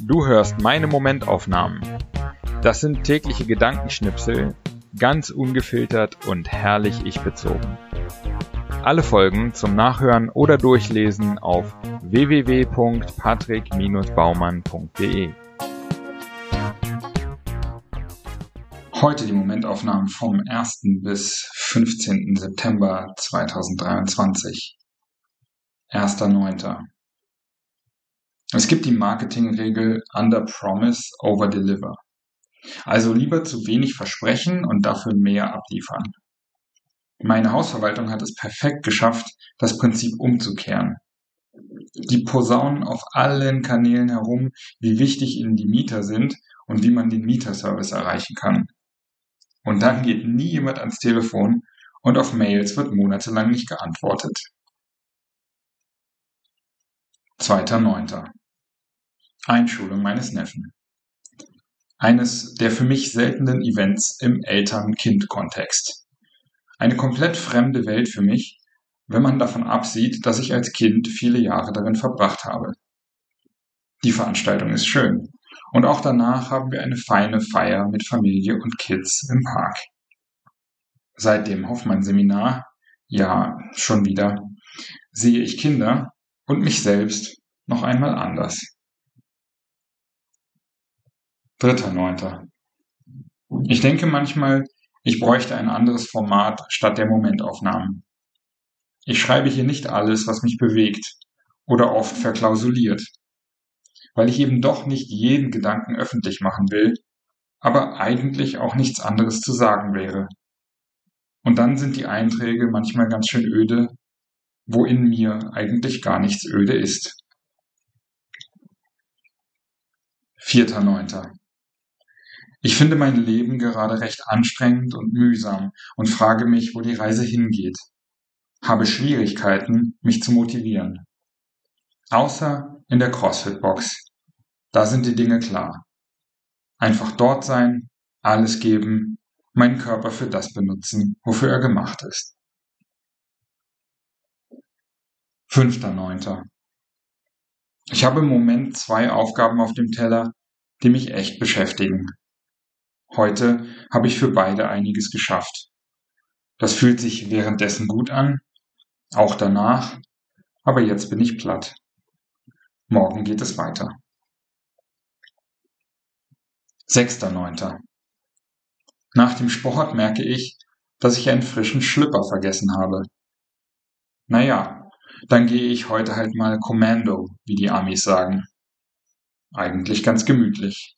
Du hörst meine Momentaufnahmen. Das sind tägliche Gedankenschnipsel, ganz ungefiltert und herrlich ich bezogen. Alle Folgen zum Nachhören oder Durchlesen auf www.patrick-baumann.de. Heute die Momentaufnahmen vom 1. bis 15. September 2023. 1.9. Es gibt die Marketingregel Under Promise, Over Deliver. Also lieber zu wenig versprechen und dafür mehr abliefern. Meine Hausverwaltung hat es perfekt geschafft, das Prinzip umzukehren. Die posaunen auf allen Kanälen herum, wie wichtig ihnen die Mieter sind und wie man den Mieterservice erreichen kann. Und dann geht nie jemand ans Telefon und auf Mails wird monatelang nicht geantwortet. 2.9. Einschulung meines Neffen. Eines der für mich seltenen Events im Eltern-Kind-Kontext. Eine komplett fremde Welt für mich, wenn man davon absieht, dass ich als Kind viele Jahre darin verbracht habe. Die Veranstaltung ist schön. Und auch danach haben wir eine feine Feier mit Familie und Kids im Park. Seit dem Hoffmann-Seminar, ja, schon wieder, sehe ich Kinder, und mich selbst noch einmal anders. Dritter Neunter. Ich denke manchmal, ich bräuchte ein anderes Format statt der Momentaufnahmen. Ich schreibe hier nicht alles, was mich bewegt oder oft verklausuliert, weil ich eben doch nicht jeden Gedanken öffentlich machen will, aber eigentlich auch nichts anderes zu sagen wäre. Und dann sind die Einträge manchmal ganz schön öde wo in mir eigentlich gar nichts öde ist. Vierter Neunter. Ich finde mein Leben gerade recht anstrengend und mühsam und frage mich, wo die Reise hingeht. Habe Schwierigkeiten, mich zu motivieren. Außer in der CrossFit-Box. Da sind die Dinge klar. Einfach dort sein, alles geben, meinen Körper für das benutzen, wofür er gemacht ist. Fünfter Neunter. Ich habe im Moment zwei Aufgaben auf dem Teller, die mich echt beschäftigen. Heute habe ich für beide einiges geschafft. Das fühlt sich währenddessen gut an, auch danach, aber jetzt bin ich platt. Morgen geht es weiter. Sechster Neunter. Nach dem Sport merke ich, dass ich einen frischen Schlüpper vergessen habe. Naja, dann gehe ich heute halt mal Commando, wie die Amis sagen. Eigentlich ganz gemütlich.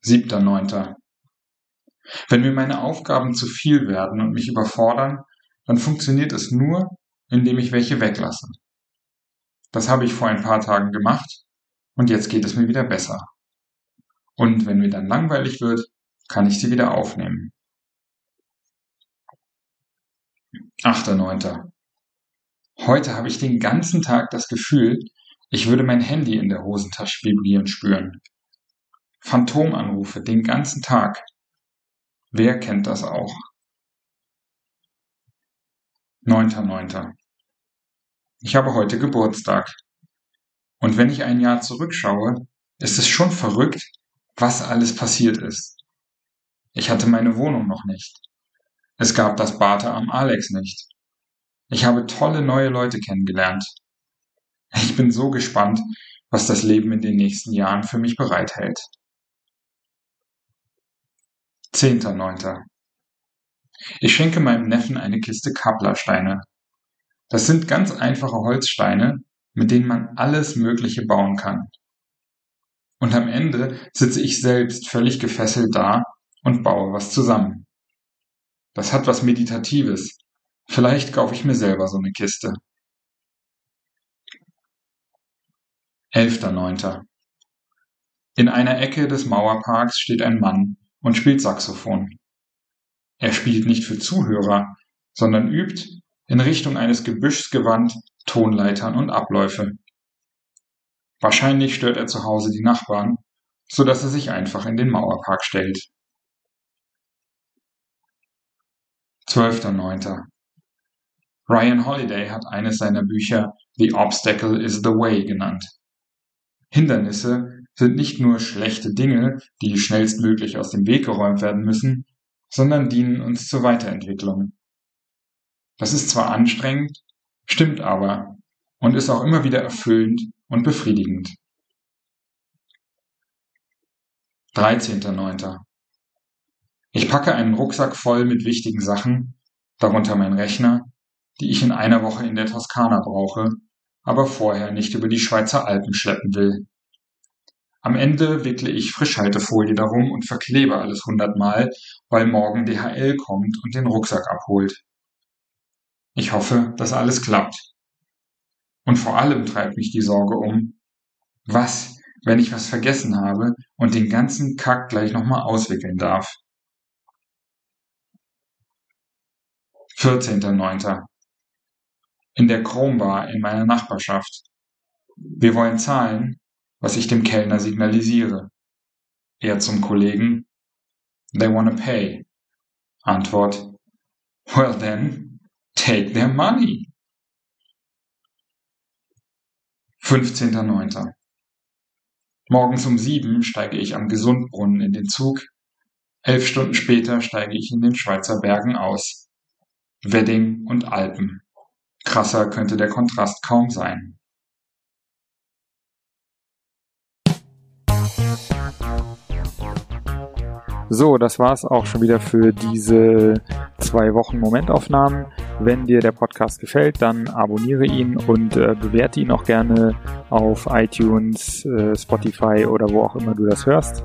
Siebter, neunter. Wenn mir meine Aufgaben zu viel werden und mich überfordern, dann funktioniert es nur, indem ich welche weglasse. Das habe ich vor ein paar Tagen gemacht und jetzt geht es mir wieder besser. Und wenn mir dann langweilig wird, kann ich sie wieder aufnehmen. 8.9. Heute habe ich den ganzen Tag das Gefühl, ich würde mein Handy in der Hosentasche vibrieren spüren. Phantomanrufe den ganzen Tag. Wer kennt das auch? 9.9. Ich habe heute Geburtstag. Und wenn ich ein Jahr zurückschaue, ist es schon verrückt, was alles passiert ist. Ich hatte meine Wohnung noch nicht. Es gab das Barte am Alex nicht. Ich habe tolle neue Leute kennengelernt. Ich bin so gespannt, was das Leben in den nächsten Jahren für mich bereithält. 10.9. Ich schenke meinem Neffen eine Kiste Kapplersteine. Das sind ganz einfache Holzsteine, mit denen man alles Mögliche bauen kann. Und am Ende sitze ich selbst völlig gefesselt da und baue was zusammen. Das hat was Meditatives. Vielleicht kaufe ich mir selber so eine Kiste. 11.9. In einer Ecke des Mauerparks steht ein Mann und spielt Saxophon. Er spielt nicht für Zuhörer, sondern übt, in Richtung eines Gebüschs gewandt, Tonleitern und Abläufe. Wahrscheinlich stört er zu Hause die Nachbarn, so dass er sich einfach in den Mauerpark stellt. 12.9. Ryan Holiday hat eines seiner Bücher The Obstacle is the Way genannt. Hindernisse sind nicht nur schlechte Dinge, die schnellstmöglich aus dem Weg geräumt werden müssen, sondern dienen uns zur Weiterentwicklung. Das ist zwar anstrengend, stimmt aber und ist auch immer wieder erfüllend und befriedigend. 13.09. Ich packe einen Rucksack voll mit wichtigen Sachen, darunter mein Rechner, die ich in einer Woche in der Toskana brauche, aber vorher nicht über die Schweizer Alpen schleppen will. Am Ende wickle ich Frischhaltefolie darum und verklebe alles hundertmal, weil morgen DHL kommt und den Rucksack abholt. Ich hoffe, dass alles klappt. Und vor allem treibt mich die Sorge um, was, wenn ich was vergessen habe und den ganzen Kack gleich nochmal auswickeln darf. 14.09. In der Chrome Bar in meiner Nachbarschaft. Wir wollen zahlen, was ich dem Kellner signalisiere. Er zum Kollegen, They wanna pay. Antwort, Well then, take their money. 15.09. Morgens um sieben steige ich am Gesundbrunnen in den Zug. Elf Stunden später steige ich in den Schweizer Bergen aus. Wedding und Alpen. Krasser könnte der Kontrast kaum sein. So, das war's auch schon wieder für diese zwei Wochen Momentaufnahmen. Wenn dir der Podcast gefällt, dann abonniere ihn und äh, bewerte ihn auch gerne auf iTunes, äh, Spotify oder wo auch immer du das hörst.